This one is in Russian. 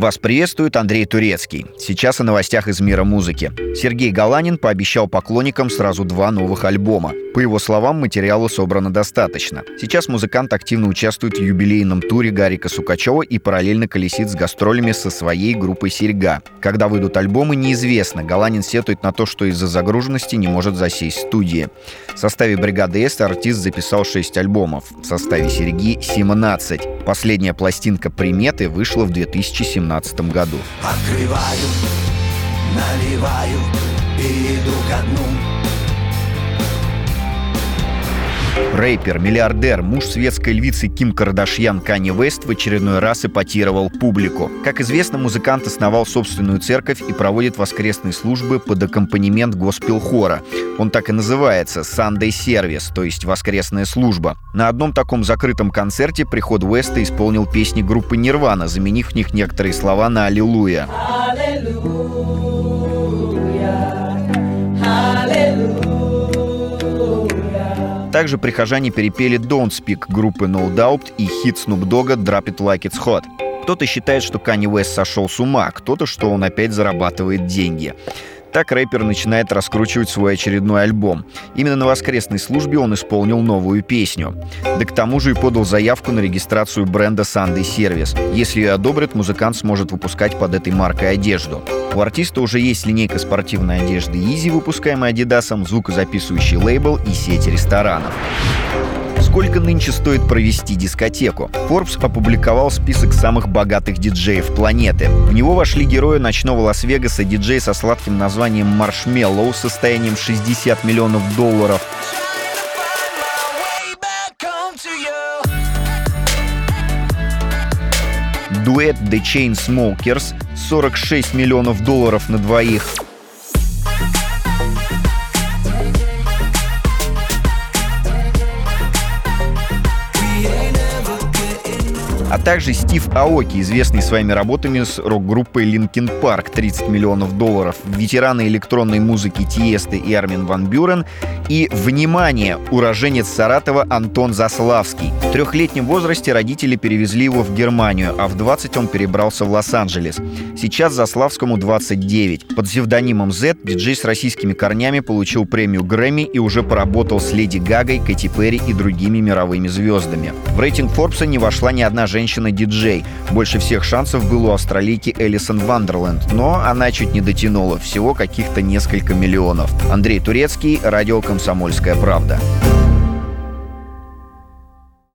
Вас приветствует Андрей Турецкий. Сейчас о новостях из мира музыки. Сергей Галанин пообещал поклонникам сразу два новых альбома. По его словам, материала собрано достаточно. Сейчас музыкант активно участвует в юбилейном туре Гарика Сукачева и параллельно колесит с гастролями со своей группой «Серьга». Когда выйдут альбомы, неизвестно. Галанин сетует на то, что из-за загруженности не может засесть в студии. В составе бригады «С» артист записал 6 альбомов. В составе «Серьги» — 17. Последняя пластинка «Приметы» вышла в 2017 году. Открываю, наливаю и иду ко дну. Рэпер, миллиардер, муж светской львицы Ким Кардашьян Канни Вест в очередной раз эпатировал публику. Как известно, музыкант основал собственную церковь и проводит воскресные службы под аккомпанемент госпел-хора. Он так и называется «Sunday Service», то есть «Воскресная служба». На одном таком закрытом концерте приход Уэста исполнил песни группы «Нирвана», заменив в них некоторые слова на «Аллилуйя». Также прихожане перепели Don't Speak группы No Doubt и хит Snoop Dogg Drop It Like It's Hot. Кто-то считает, что Kanye West сошел с ума, кто-то, что он опять зарабатывает деньги. Так рэпер начинает раскручивать свой очередной альбом. Именно на воскресной службе он исполнил новую песню. Да к тому же и подал заявку на регистрацию бренда Sunday Service. Если ее одобрят, музыкант сможет выпускать под этой маркой одежду. У артиста уже есть линейка спортивной одежды Easy, выпускаемая Adidas, звукозаписывающий лейбл и сеть ресторанов. Сколько нынче стоит провести дискотеку? Forbes опубликовал список самых богатых диджеев планеты. В него вошли герои ночного Лас-Вегаса, диджей со сладким названием Marshmello состоянием 60 миллионов долларов, дуэт The Chainsmokers 46 миллионов долларов на двоих, а также Стив Аоки, известный своими работами с рок-группой Linkin Park, 30 миллионов долларов, ветераны электронной музыки Тиесты и Армин Ван Бюрен и, внимание, уроженец Саратова Антон Заславский. В трехлетнем возрасте родители перевезли его в Германию, а в 20 он перебрался в Лос-Анджелес. Сейчас Заславскому 29. Под псевдонимом Z диджей с российскими корнями получил премию Грэмми и уже поработал с Леди Гагой, Кэти Перри и другими мировыми звездами. В рейтинг Форбса не вошла ни одна женщина-диджей. Больше всех шансов было у австралийки Элисон Вандерленд, но она чуть не дотянула, всего каких-то несколько миллионов. Андрей Турецкий, радио «Комсомольская правда».